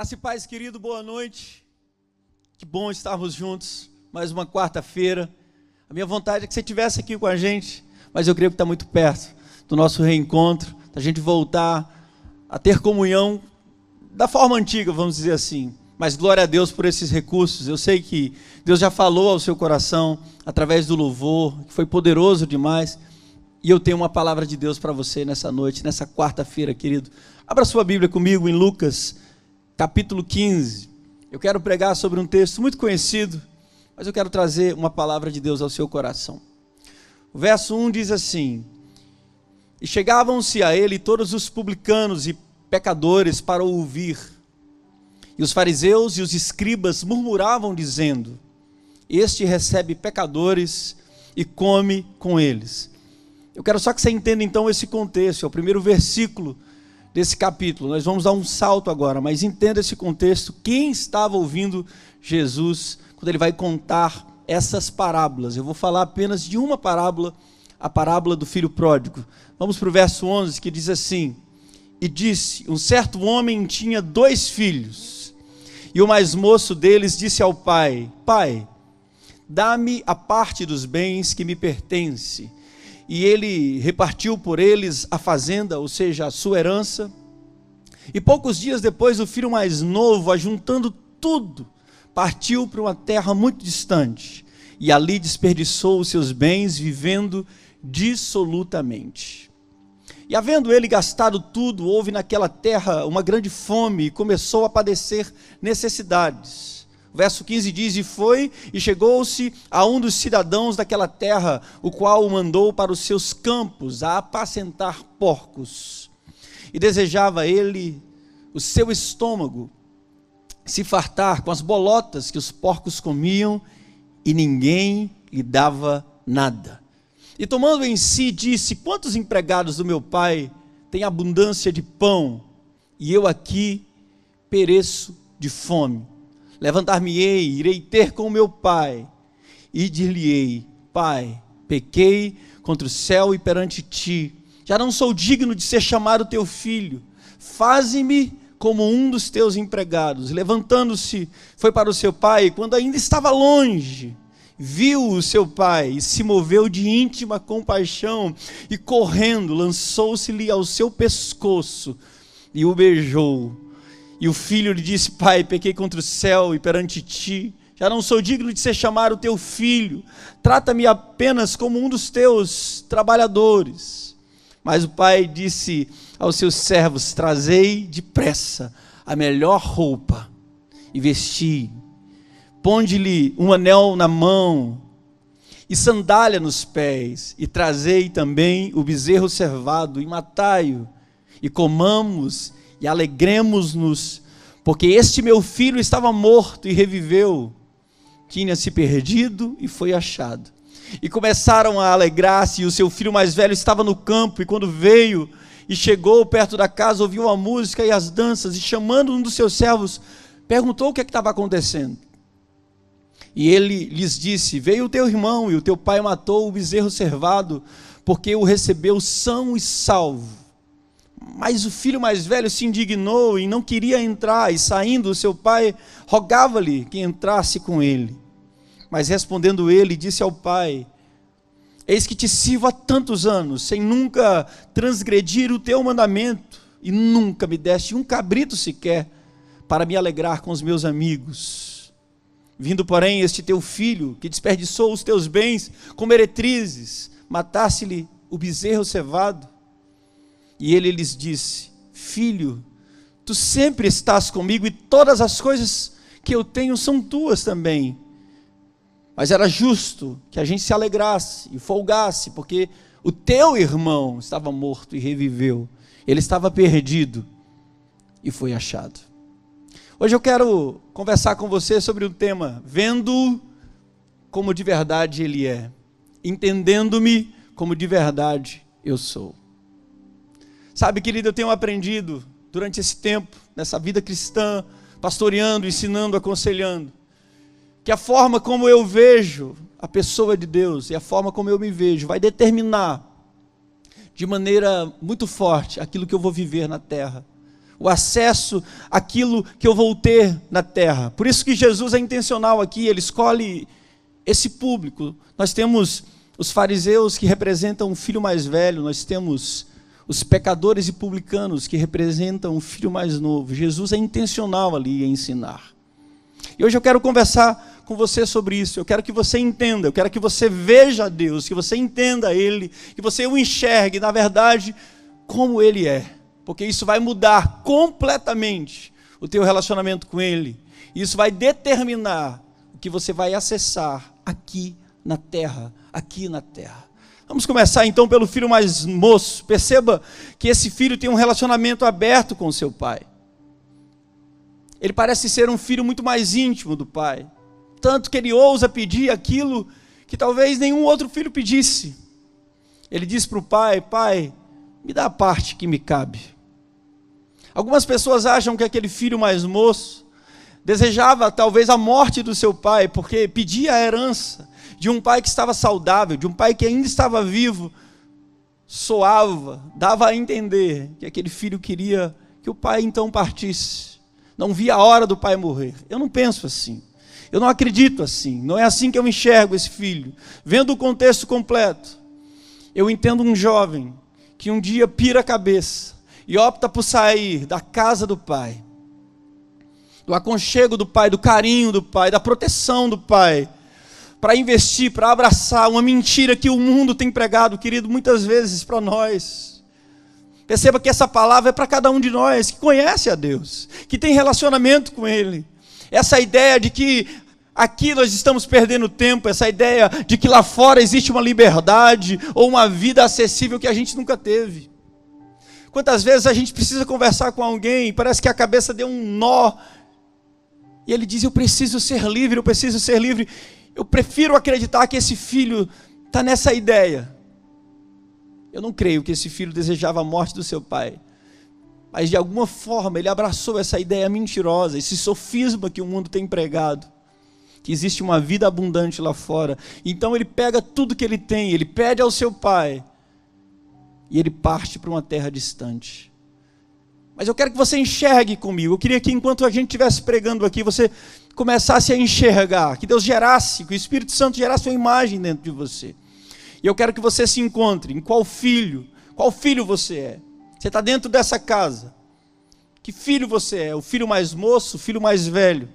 Graça e paz, querido, boa noite. Que bom estarmos juntos, mais uma quarta-feira. A minha vontade é que você estivesse aqui com a gente, mas eu creio que está muito perto do nosso reencontro, da gente voltar a ter comunhão da forma antiga, vamos dizer assim. Mas glória a Deus por esses recursos. Eu sei que Deus já falou ao seu coração através do louvor, que foi poderoso demais. E eu tenho uma palavra de Deus para você nessa noite, nessa quarta-feira, querido. Abra sua Bíblia comigo em Lucas capítulo 15. Eu quero pregar sobre um texto muito conhecido, mas eu quero trazer uma palavra de Deus ao seu coração. O verso 1 diz assim: E chegavam-se a ele todos os publicanos e pecadores para ouvir. E os fariseus e os escribas murmuravam, dizendo: Este recebe pecadores e come com eles. Eu quero só que você entenda então esse contexto, é o primeiro versículo desse capítulo. Nós vamos dar um salto agora, mas entenda esse contexto. Quem estava ouvindo Jesus quando ele vai contar essas parábolas? Eu vou falar apenas de uma parábola, a parábola do filho pródigo. Vamos para o verso 11 que diz assim: E disse: Um certo homem tinha dois filhos, e o mais moço deles disse ao pai: Pai, dá-me a parte dos bens que me pertence e ele repartiu por eles a fazenda, ou seja, a sua herança. E poucos dias depois, o filho mais novo, ajuntando tudo, partiu para uma terra muito distante e ali desperdiçou os seus bens, vivendo dissolutamente. E havendo ele gastado tudo, houve naquela terra uma grande fome e começou a padecer necessidades. O verso 15 diz: E foi e chegou-se a um dos cidadãos daquela terra, o qual o mandou para os seus campos a apacentar porcos. E desejava ele o seu estômago se fartar com as bolotas que os porcos comiam, e ninguém lhe dava nada. E tomando em si, disse: Quantos empregados do meu pai têm abundância de pão, e eu aqui pereço de fome? Levantar-me-ei, irei ter com meu pai, e dir-lhe-ei: Pai, pequei contra o céu e perante ti, já não sou digno de ser chamado teu filho, faze-me como um dos teus empregados. Levantando-se, foi para o seu pai, e quando ainda estava longe, viu o seu pai e se moveu de íntima compaixão, e correndo, lançou-se-lhe ao seu pescoço e o beijou. E o filho lhe disse: Pai, pequei contra o céu e perante ti. Já não sou digno de ser chamado teu filho. Trata-me apenas como um dos teus trabalhadores. Mas o pai disse aos seus servos: Trazei depressa a melhor roupa e vesti. Ponde-lhe um anel na mão e sandália nos pés, e trazei também o bezerro cervado e matai-o, e comamos e alegremos-nos, porque este meu filho estava morto e reviveu, tinha se perdido e foi achado. E começaram a alegrar-se, e o seu filho mais velho estava no campo, e quando veio e chegou perto da casa, ouviu a música e as danças, e chamando um dos seus servos, perguntou o que é estava acontecendo. E ele lhes disse: Veio o teu irmão, e o teu pai matou o bezerro cervado, porque o recebeu são e salvo. Mas o filho mais velho se indignou e não queria entrar, e saindo, seu pai rogava-lhe que entrasse com ele. Mas respondendo ele, disse ao pai: Eis que te sirvo há tantos anos, sem nunca transgredir o teu mandamento, e nunca me deste um cabrito sequer para me alegrar com os meus amigos. Vindo, porém, este teu filho, que desperdiçou os teus bens com meretrizes, matasse-lhe o bezerro cevado. E ele lhes disse: Filho, tu sempre estás comigo e todas as coisas que eu tenho são tuas também. Mas era justo que a gente se alegrasse e folgasse, porque o teu irmão estava morto e reviveu. Ele estava perdido e foi achado. Hoje eu quero conversar com você sobre um tema: vendo como de verdade ele é, entendendo-me como de verdade eu sou. Sabe, querido, eu tenho aprendido durante esse tempo, nessa vida cristã, pastoreando, ensinando, aconselhando, que a forma como eu vejo a pessoa de Deus e a forma como eu me vejo vai determinar de maneira muito forte aquilo que eu vou viver na terra. o acesso àquilo que eu vou ter na terra. Por isso que Jesus é intencional aqui, ele escolhe esse público. Nós temos os fariseus que representam o filho mais velho, nós temos os pecadores e publicanos que representam o filho mais novo. Jesus é intencional ali em ensinar. E hoje eu quero conversar com você sobre isso. Eu quero que você entenda, eu quero que você veja Deus, que você entenda Ele, que você o enxergue, na verdade, como Ele é porque isso vai mudar completamente o teu relacionamento com Ele. Isso vai determinar o que você vai acessar aqui na terra, aqui na terra. Vamos começar então pelo filho mais moço. Perceba que esse filho tem um relacionamento aberto com seu pai. Ele parece ser um filho muito mais íntimo do pai, tanto que ele ousa pedir aquilo que talvez nenhum outro filho pedisse. Ele diz para o pai: Pai, me dá a parte que me cabe. Algumas pessoas acham que aquele filho mais moço desejava talvez a morte do seu pai, porque pedia a herança de um pai que estava saudável, de um pai que ainda estava vivo, soava, dava a entender que aquele filho queria que o pai então partisse. Não via a hora do pai morrer. Eu não penso assim. Eu não acredito assim. Não é assim que eu enxergo esse filho. Vendo o contexto completo, eu entendo um jovem que um dia pira a cabeça e opta por sair da casa do pai, do aconchego do pai, do carinho do pai, da proteção do pai, para investir, para abraçar uma mentira que o mundo tem pregado, querido, muitas vezes para nós. Perceba que essa palavra é para cada um de nós que conhece a Deus, que tem relacionamento com Ele. Essa ideia de que aqui nós estamos perdendo tempo, essa ideia de que lá fora existe uma liberdade ou uma vida acessível que a gente nunca teve. Quantas vezes a gente precisa conversar com alguém, parece que a cabeça deu um nó, e ele diz: Eu preciso ser livre, eu preciso ser livre. Eu prefiro acreditar que esse filho está nessa ideia. Eu não creio que esse filho desejava a morte do seu pai, mas de alguma forma ele abraçou essa ideia mentirosa, esse sofisma que o mundo tem pregado que existe uma vida abundante lá fora. Então ele pega tudo que ele tem, ele pede ao seu pai e ele parte para uma terra distante. Mas eu quero que você enxergue comigo. Eu queria que enquanto a gente estivesse pregando aqui, você começasse a enxergar, que Deus gerasse, que o Espírito Santo gerasse uma imagem dentro de você. E eu quero que você se encontre em qual filho, qual filho você é. Você está dentro dessa casa. Que filho você é? O filho mais moço, o filho mais velho?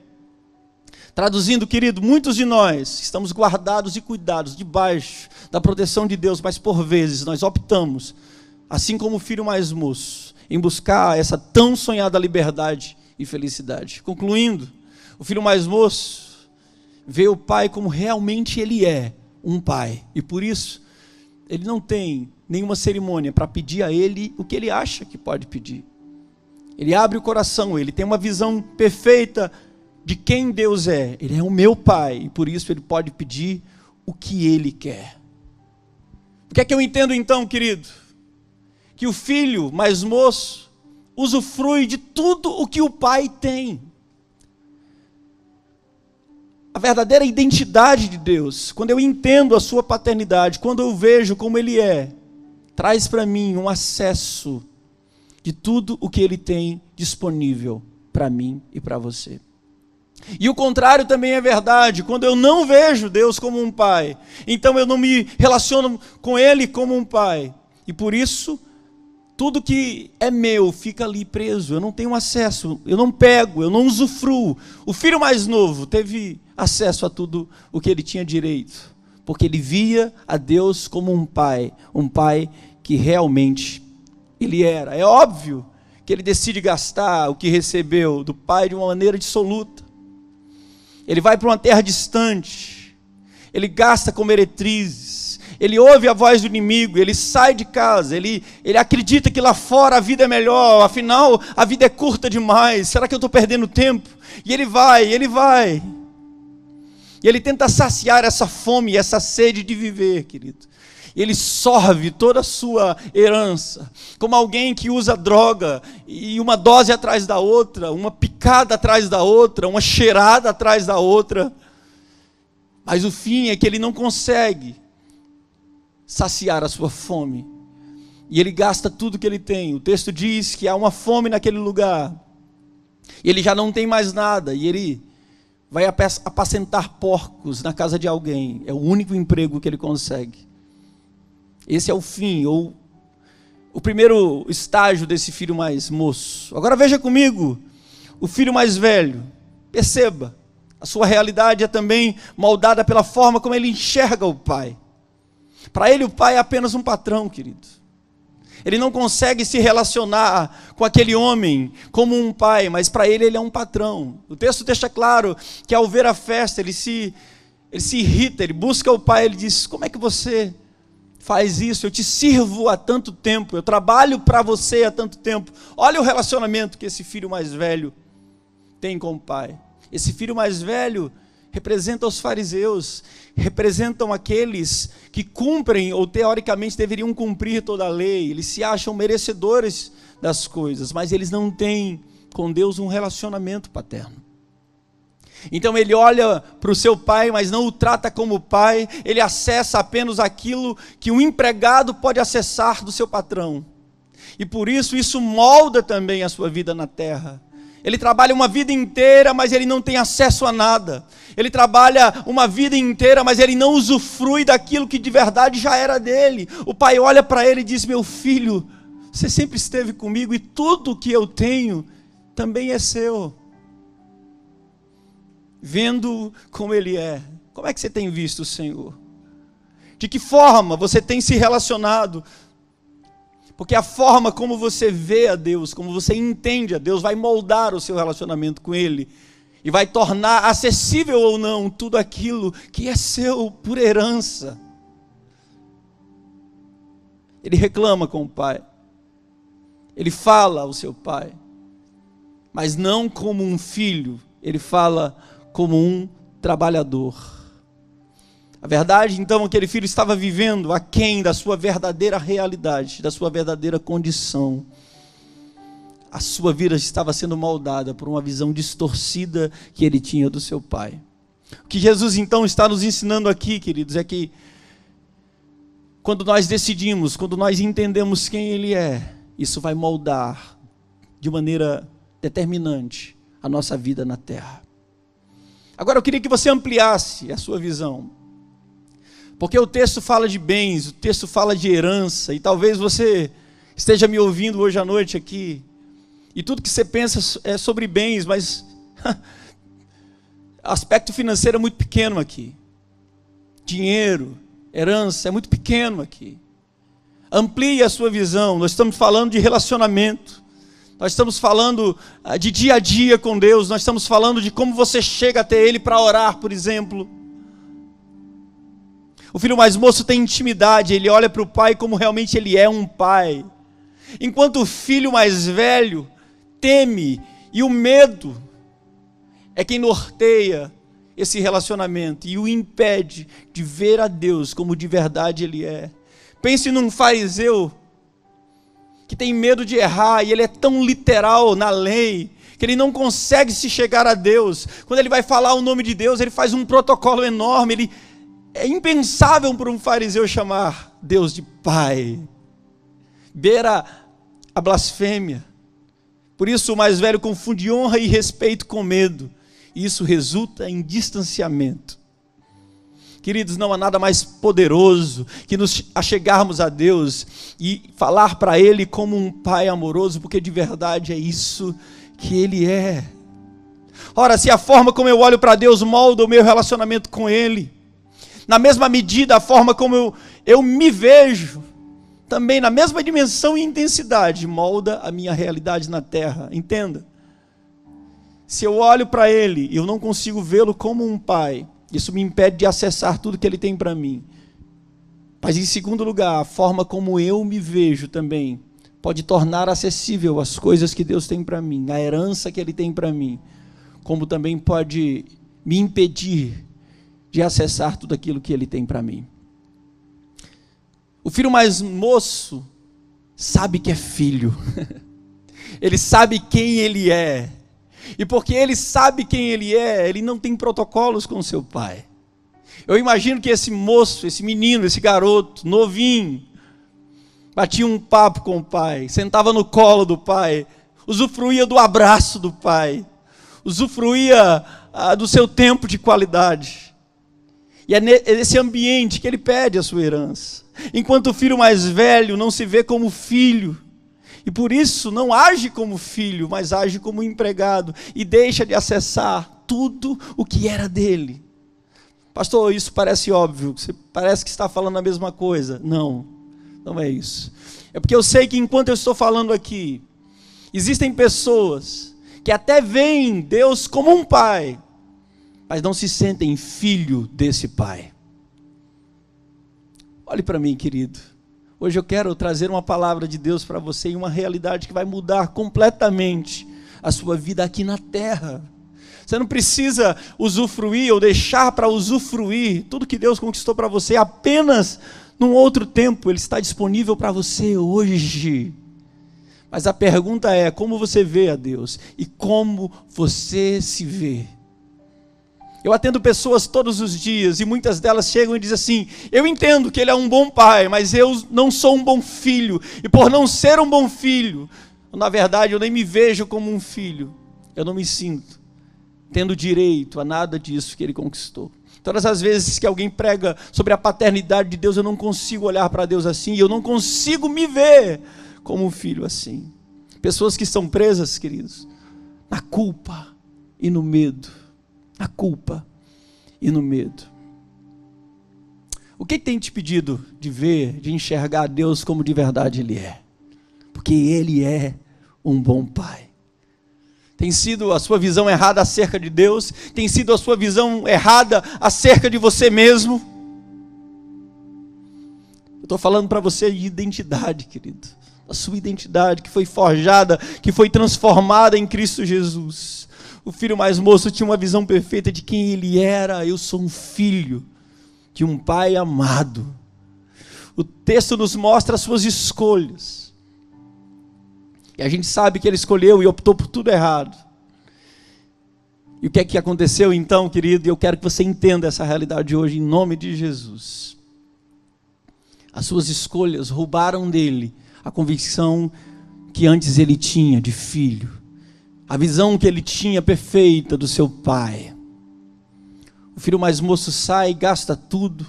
Traduzindo, querido, muitos de nós estamos guardados e cuidados debaixo da proteção de Deus, mas por vezes nós optamos assim como o filho mais moço, em buscar essa tão sonhada liberdade e felicidade. Concluindo, o filho mais moço vê o pai como realmente ele é, um pai, e por isso ele não tem nenhuma cerimônia para pedir a ele o que ele acha que pode pedir. Ele abre o coração, ele tem uma visão perfeita de quem Deus é. Ele é o meu pai, e por isso ele pode pedir o que ele quer. O que é que eu entendo então, querido? que o filho mais moço usufrui de tudo o que o pai tem. A verdadeira identidade de Deus, quando eu entendo a sua paternidade, quando eu vejo como ele é, traz para mim um acesso de tudo o que ele tem disponível para mim e para você. E o contrário também é verdade. Quando eu não vejo Deus como um pai, então eu não me relaciono com Ele como um pai. E por isso tudo que é meu fica ali preso, eu não tenho acesso, eu não pego, eu não usufruo. O filho mais novo teve acesso a tudo o que ele tinha direito, porque ele via a Deus como um pai, um pai que realmente ele era. É óbvio que ele decide gastar o que recebeu do pai de uma maneira dissoluta. Ele vai para uma terra distante, ele gasta com meretrizes ele ouve a voz do inimigo, ele sai de casa, ele, ele acredita que lá fora a vida é melhor, afinal a vida é curta demais, será que eu estou perdendo tempo? E ele vai, ele vai. E ele tenta saciar essa fome, essa sede de viver, querido. Ele sorve toda a sua herança, como alguém que usa droga, e uma dose atrás da outra, uma picada atrás da outra, uma cheirada atrás da outra. Mas o fim é que ele não consegue saciar a sua fome. E ele gasta tudo que ele tem. O texto diz que há uma fome naquele lugar. E ele já não tem mais nada. E ele vai apacentar porcos na casa de alguém. É o único emprego que ele consegue. Esse é o fim, ou o primeiro estágio desse filho mais moço. Agora veja comigo, o filho mais velho. Perceba, a sua realidade é também moldada pela forma como ele enxerga o pai. Para ele, o pai é apenas um patrão, querido. Ele não consegue se relacionar com aquele homem como um pai, mas para ele ele é um patrão. O texto deixa claro que ao ver a festa, ele se ele se irrita, ele busca o pai, ele diz: "Como é que você faz isso? Eu te sirvo há tanto tempo, eu trabalho para você há tanto tempo. Olha o relacionamento que esse filho mais velho tem com o pai. Esse filho mais velho representa os fariseus, representam aqueles que cumprem ou teoricamente deveriam cumprir toda a lei, eles se acham merecedores das coisas, mas eles não têm com Deus um relacionamento paterno. Então ele olha para o seu pai, mas não o trata como pai, ele acessa apenas aquilo que um empregado pode acessar do seu patrão. E por isso isso molda também a sua vida na terra. Ele trabalha uma vida inteira, mas ele não tem acesso a nada. Ele trabalha uma vida inteira, mas ele não usufrui daquilo que de verdade já era dele. O pai olha para ele e diz: Meu filho, você sempre esteve comigo e tudo que eu tenho também é seu. Vendo como ele é, como é que você tem visto o Senhor? De que forma você tem se relacionado porque a forma como você vê a Deus, como você entende a Deus, vai moldar o seu relacionamento com Ele e vai tornar acessível ou não tudo aquilo que é seu por herança. Ele reclama com o pai, ele fala ao seu pai, mas não como um filho, ele fala como um trabalhador. A verdade, então, aquele filho estava vivendo aquém da sua verdadeira realidade, da sua verdadeira condição. A sua vida estava sendo moldada por uma visão distorcida que ele tinha do seu pai. O que Jesus então está nos ensinando aqui, queridos, é que quando nós decidimos, quando nós entendemos quem Ele é, isso vai moldar de maneira determinante a nossa vida na terra. Agora eu queria que você ampliasse a sua visão. Porque o texto fala de bens, o texto fala de herança, e talvez você esteja me ouvindo hoje à noite aqui, e tudo que você pensa é sobre bens, mas aspecto financeiro é muito pequeno aqui. Dinheiro, herança é muito pequeno aqui. Amplie a sua visão. Nós estamos falando de relacionamento. Nós estamos falando ah, de dia a dia com Deus. Nós estamos falando de como você chega até Ele para orar, por exemplo. O filho mais moço tem intimidade, ele olha para o pai como realmente ele é um pai. Enquanto o filho mais velho teme e o medo é quem norteia esse relacionamento e o impede de ver a Deus como de verdade ele é. Pense num fariseu que tem medo de errar e ele é tão literal na lei que ele não consegue se chegar a Deus. Quando ele vai falar o nome de Deus, ele faz um protocolo enorme, ele é impensável para um fariseu chamar Deus de Pai. Beira a blasfêmia. Por isso o mais velho confunde honra e respeito com medo. E isso resulta em distanciamento. Queridos, não há nada mais poderoso que nos achegarmos a Deus e falar para Ele como um Pai amoroso, porque de verdade é isso que Ele é. Ora, se a forma como eu olho para Deus molda o meu relacionamento com Ele, na mesma medida, a forma como eu, eu me vejo, também na mesma dimensão e intensidade, molda a minha realidade na terra. Entenda. Se eu olho para Ele e eu não consigo vê-lo como um pai, isso me impede de acessar tudo que Ele tem para mim. Mas, em segundo lugar, a forma como eu me vejo também pode tornar acessível as coisas que Deus tem para mim, a herança que Ele tem para mim, como também pode me impedir de acessar tudo aquilo que ele tem para mim. O filho mais moço sabe que é filho. ele sabe quem ele é. E porque ele sabe quem ele é, ele não tem protocolos com seu pai. Eu imagino que esse moço, esse menino, esse garoto, novinho, batia um papo com o pai, sentava no colo do pai, usufruía do abraço do pai, usufruía ah, do seu tempo de qualidade. E é nesse ambiente que ele pede a sua herança. Enquanto o filho mais velho não se vê como filho, e por isso não age como filho, mas age como empregado, e deixa de acessar tudo o que era dele. Pastor, isso parece óbvio, você parece que está falando a mesma coisa. Não, não é isso. É porque eu sei que enquanto eu estou falando aqui, existem pessoas que até veem Deus como um pai, mas não se sentem filho desse pai. Olhe para mim, querido. Hoje eu quero trazer uma palavra de Deus para você e uma realidade que vai mudar completamente a sua vida aqui na terra. Você não precisa usufruir ou deixar para usufruir tudo que Deus conquistou para você apenas num outro tempo. Ele está disponível para você hoje. Mas a pergunta é: como você vê a Deus e como você se vê? Eu atendo pessoas todos os dias e muitas delas chegam e dizem assim: Eu entendo que ele é um bom pai, mas eu não sou um bom filho, e por não ser um bom filho, na verdade eu nem me vejo como um filho, eu não me sinto tendo direito a nada disso que ele conquistou. Todas as vezes que alguém prega sobre a paternidade de Deus, eu não consigo olhar para Deus assim, e eu não consigo me ver como um filho assim. Pessoas que estão presas, queridos, na culpa e no medo. Na culpa e no medo. O que tem te pedido de ver, de enxergar Deus como de verdade Ele é? Porque Ele é um bom Pai. Tem sido a sua visão errada acerca de Deus? Tem sido a sua visão errada acerca de você mesmo? Eu estou falando para você de identidade, querido. A sua identidade que foi forjada, que foi transformada em Cristo Jesus. O filho mais moço tinha uma visão perfeita de quem ele era. Eu sou um filho de um pai amado. O texto nos mostra as suas escolhas. E a gente sabe que ele escolheu e optou por tudo errado. E o que é que aconteceu então, querido? Eu quero que você entenda essa realidade hoje, em nome de Jesus. As suas escolhas roubaram dele a convicção que antes ele tinha de filho, a visão que ele tinha perfeita do seu pai. O filho mais moço sai, gasta tudo,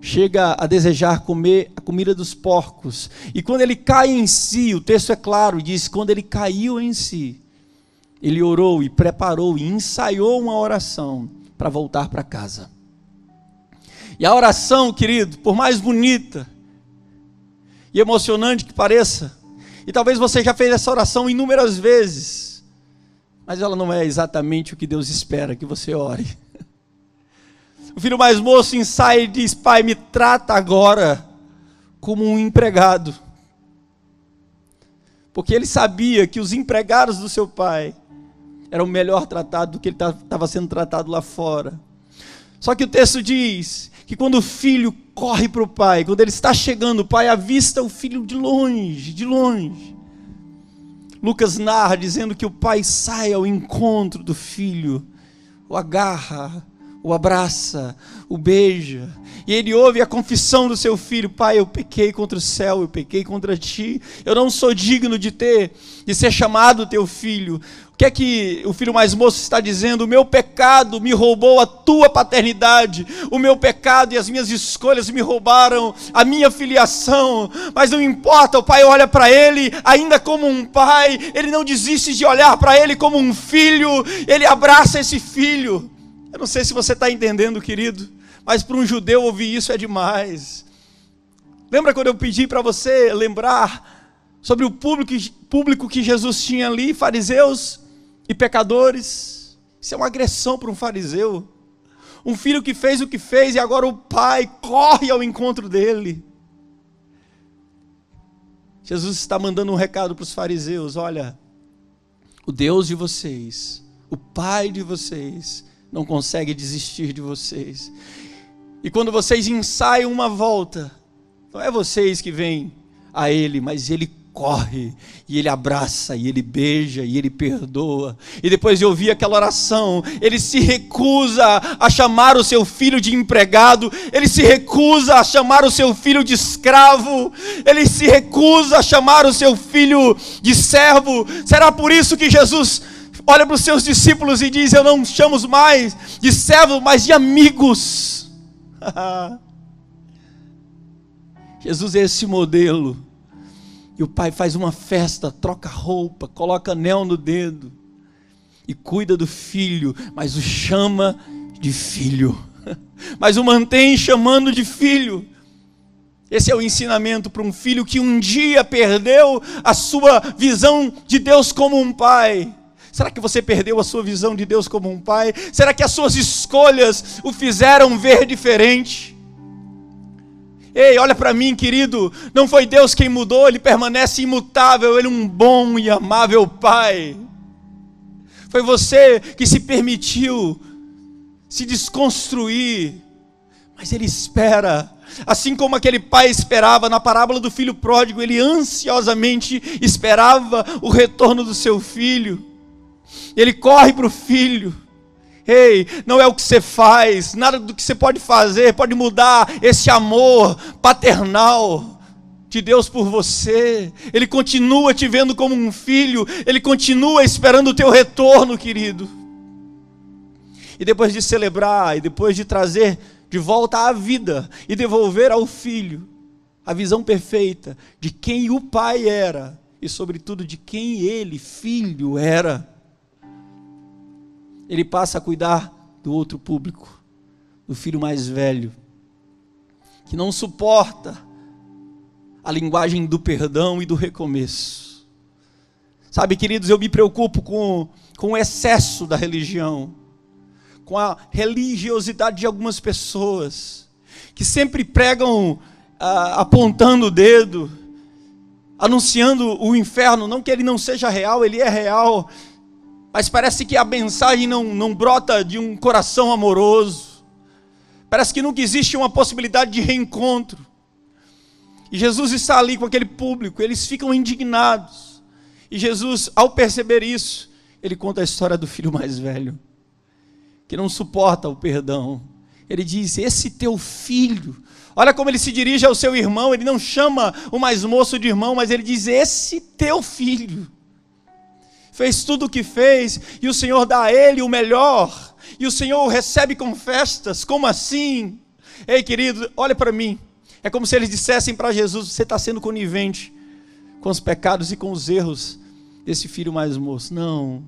chega a desejar comer a comida dos porcos. E quando ele cai em si, o texto é claro, diz: quando ele caiu em si, ele orou e preparou e ensaiou uma oração para voltar para casa. E a oração, querido, por mais bonita e emocionante que pareça, e talvez você já fez essa oração inúmeras vezes, mas ela não é exatamente o que Deus espera que você ore. O filho mais moço ensaia e diz: Pai, me trata agora como um empregado. Porque ele sabia que os empregados do seu pai eram melhor tratados do que ele estava sendo tratado lá fora. Só que o texto diz que quando o filho corre para o pai, quando ele está chegando, o pai avista o filho de longe, de longe. Lucas narra dizendo que o pai sai ao encontro do filho, o agarra, o abraça, o beija, e ele ouve a confissão do seu filho: Pai, eu pequei contra o céu, eu pequei contra ti, eu não sou digno de ter, de ser chamado teu filho. O que é que o filho mais moço está dizendo? O meu pecado me roubou a tua paternidade, o meu pecado e as minhas escolhas me roubaram a minha filiação, mas não importa, o pai olha para ele ainda como um pai, ele não desiste de olhar para ele como um filho, ele abraça esse filho. Eu não sei se você está entendendo, querido, mas para um judeu ouvir isso é demais. Lembra quando eu pedi para você lembrar sobre o público, público que Jesus tinha ali, fariseus e pecadores? Isso é uma agressão para um fariseu. Um filho que fez o que fez e agora o pai corre ao encontro dele. Jesus está mandando um recado para os fariseus: olha, o Deus de vocês, o Pai de vocês, não consegue desistir de vocês. E quando vocês ensaiam uma volta, não é vocês que vêm a Ele, mas Ele corre, e ele abraça, e ele beija, e ele perdoa. E depois de ouvir aquela oração, ele se recusa a chamar o seu filho de empregado, ele se recusa a chamar o seu filho de escravo, ele se recusa a chamar o seu filho de servo. Será por isso que Jesus olha para os seus discípulos e diz: Eu não chamo mais de servo, mas de amigos. Jesus é esse modelo. E o pai faz uma festa, troca roupa, coloca anel no dedo e cuida do filho, mas o chama de filho, mas o mantém chamando de filho. Esse é o ensinamento para um filho que um dia perdeu a sua visão de Deus como um pai. Será que você perdeu a sua visão de Deus como um pai? Será que as suas escolhas o fizeram ver diferente? Ei, olha para mim, querido. Não foi Deus quem mudou, Ele permanece imutável. Ele é um bom e amável Pai. Foi você que se permitiu se desconstruir, mas Ele espera. Assim como aquele pai esperava na parábola do filho pródigo, ele ansiosamente esperava o retorno do seu filho. Ele corre para o filho. Ei, não é o que você faz, nada do que você pode fazer pode mudar esse amor paternal de Deus por você. Ele continua te vendo como um filho, ele continua esperando o teu retorno, querido. E depois de celebrar, e depois de trazer de volta à vida e devolver ao filho a visão perfeita de quem o pai era e, sobretudo, de quem ele, filho, era ele passa a cuidar do outro público, do filho mais velho, que não suporta a linguagem do perdão e do recomeço. Sabe, queridos, eu me preocupo com, com o excesso da religião, com a religiosidade de algumas pessoas, que sempre pregam ah, apontando o dedo, anunciando o inferno, não que ele não seja real, ele é real, mas parece que a mensagem não, não brota de um coração amoroso. Parece que nunca existe uma possibilidade de reencontro. E Jesus está ali com aquele público, eles ficam indignados. E Jesus, ao perceber isso, ele conta a história do filho mais velho, que não suporta o perdão. Ele diz: Esse teu filho. Olha como ele se dirige ao seu irmão, ele não chama o mais moço de irmão, mas ele diz: Esse teu filho fez tudo o que fez, e o Senhor dá a ele o melhor, e o Senhor o recebe com festas, como assim? Ei, querido, olha para mim. É como se eles dissessem para Jesus: Você está sendo conivente com os pecados e com os erros desse filho mais moço. Não,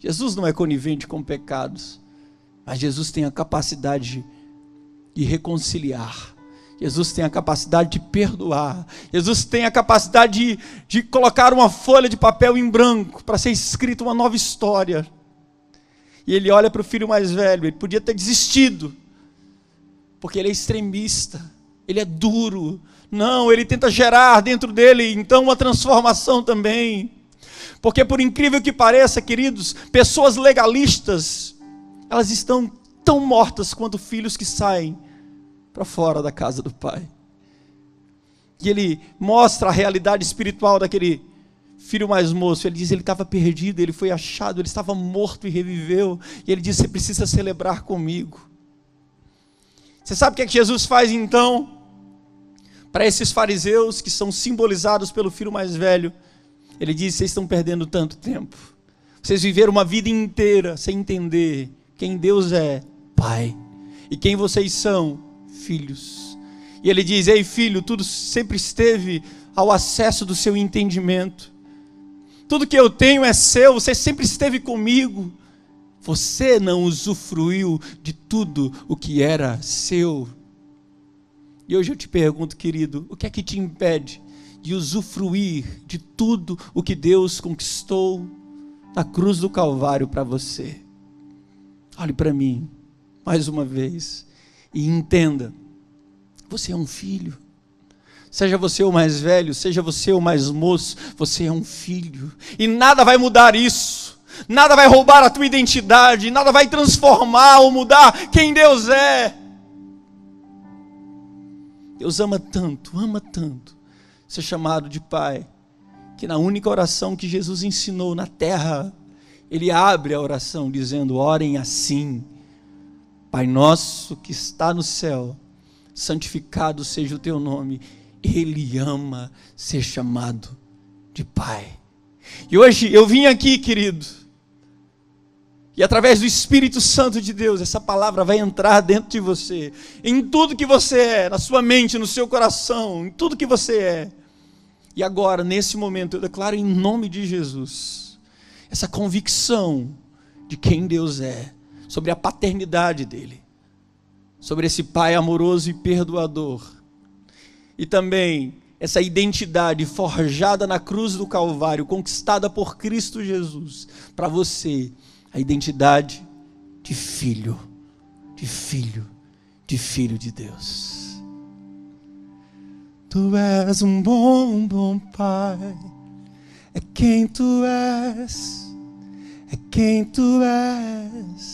Jesus não é conivente com pecados, mas Jesus tem a capacidade de reconciliar Jesus tem a capacidade de perdoar. Jesus tem a capacidade de, de colocar uma folha de papel em branco para ser escrita uma nova história. E ele olha para o filho mais velho, ele podia ter desistido, porque ele é extremista, ele é duro. Não, ele tenta gerar dentro dele então uma transformação também. Porque por incrível que pareça, queridos, pessoas legalistas, elas estão tão mortas quanto filhos que saem para fora da casa do Pai. E ele mostra a realidade espiritual daquele filho mais moço. Ele diz: ele estava perdido, ele foi achado, ele estava morto e reviveu. E ele diz: você precisa celebrar comigo. Você sabe o que, é que Jesus faz então? Para esses fariseus que são simbolizados pelo filho mais velho, ele diz: vocês estão perdendo tanto tempo. Vocês viveram uma vida inteira sem entender quem Deus é, Pai, e quem vocês são, filhos. E ele diz: Ei, filho, tudo sempre esteve ao acesso do seu entendimento. Tudo que eu tenho é seu, você sempre esteve comigo. Você não usufruiu de tudo o que era seu. E hoje eu te pergunto, querido, o que é que te impede de usufruir de tudo o que Deus conquistou na cruz do Calvário para você? Olhe para mim, mais uma vez e entenda: você é um filho. Seja você o mais velho, seja você o mais moço, você é um filho. E nada vai mudar isso. Nada vai roubar a tua identidade, nada vai transformar ou mudar quem Deus é. Deus ama tanto, ama tanto ser chamado de pai. que na única oração que Jesus ensinou na terra, ele abre a oração dizendo: Orem assim, Pai nosso que está no céu, santificado seja o teu nome. Ele ama ser chamado de Pai. E hoje eu vim aqui, querido, e através do Espírito Santo de Deus, essa palavra vai entrar dentro de você, em tudo que você é, na sua mente, no seu coração, em tudo que você é. E agora, nesse momento, eu declaro em nome de Jesus, essa convicção de quem Deus é, sobre a paternidade dEle, sobre esse Pai amoroso e perdoador, e também essa identidade forjada na cruz do Calvário, conquistada por Cristo Jesus, para você a identidade de filho, de filho, de filho de Deus. Tu és um bom, bom Pai, é quem tu és, é quem tu és,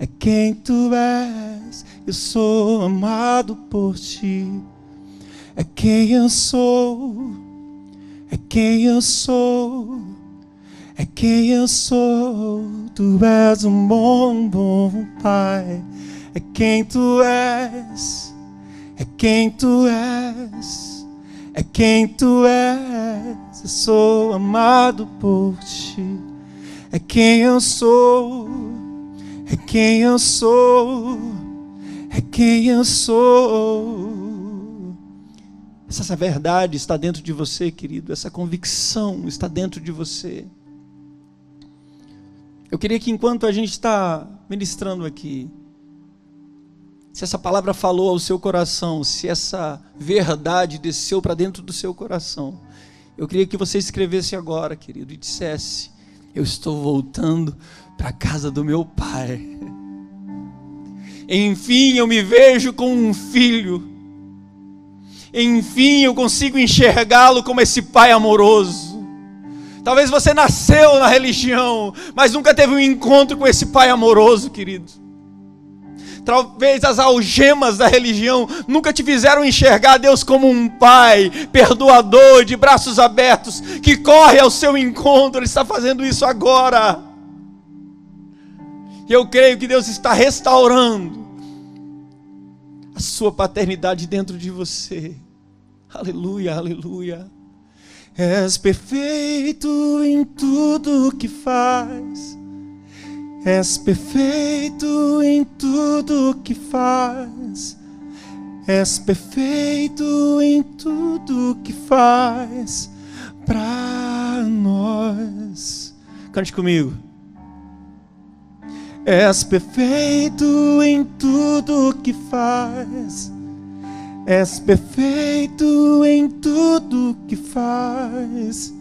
é quem tu és. Eu sou amado por ti, é quem eu sou, é quem eu sou é quem eu sou. Tu és um bom, bom Pai. É quem tu és. É quem tu és. É quem tu és. Eu sou amado por ti. É quem eu sou. É quem eu sou. É quem eu sou. Essa verdade está dentro de você, querido. Essa convicção está dentro de você. Eu queria que enquanto a gente está ministrando aqui, se essa palavra falou ao seu coração, se essa verdade desceu para dentro do seu coração, eu queria que você escrevesse agora, querido, e dissesse: Eu estou voltando para a casa do meu pai. Enfim, eu me vejo como um filho. Enfim, eu consigo enxergá-lo como esse pai amoroso. Talvez você nasceu na religião, mas nunca teve um encontro com esse Pai amoroso, querido. Talvez as algemas da religião nunca te fizeram enxergar Deus como um Pai perdoador, de braços abertos, que corre ao seu encontro. Ele está fazendo isso agora. E eu creio que Deus está restaurando a sua paternidade dentro de você. Aleluia, aleluia. És perfeito em tudo que faz. És perfeito em tudo que faz. És perfeito em tudo que faz para nós. Cante comigo. És perfeito em tudo que faz És perfeito em tudo que faz.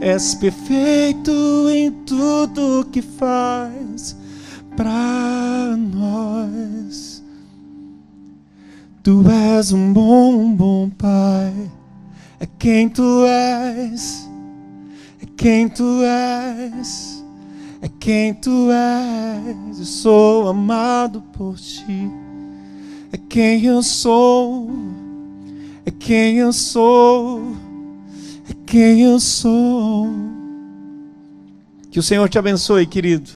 És perfeito em tudo que faz para nós. Tu és um bom, bom Pai. É quem tu és. É quem tu és. É quem tu és. Eu sou amado por ti é quem eu sou, é quem eu sou, quem eu sou. Que o Senhor te abençoe, querido.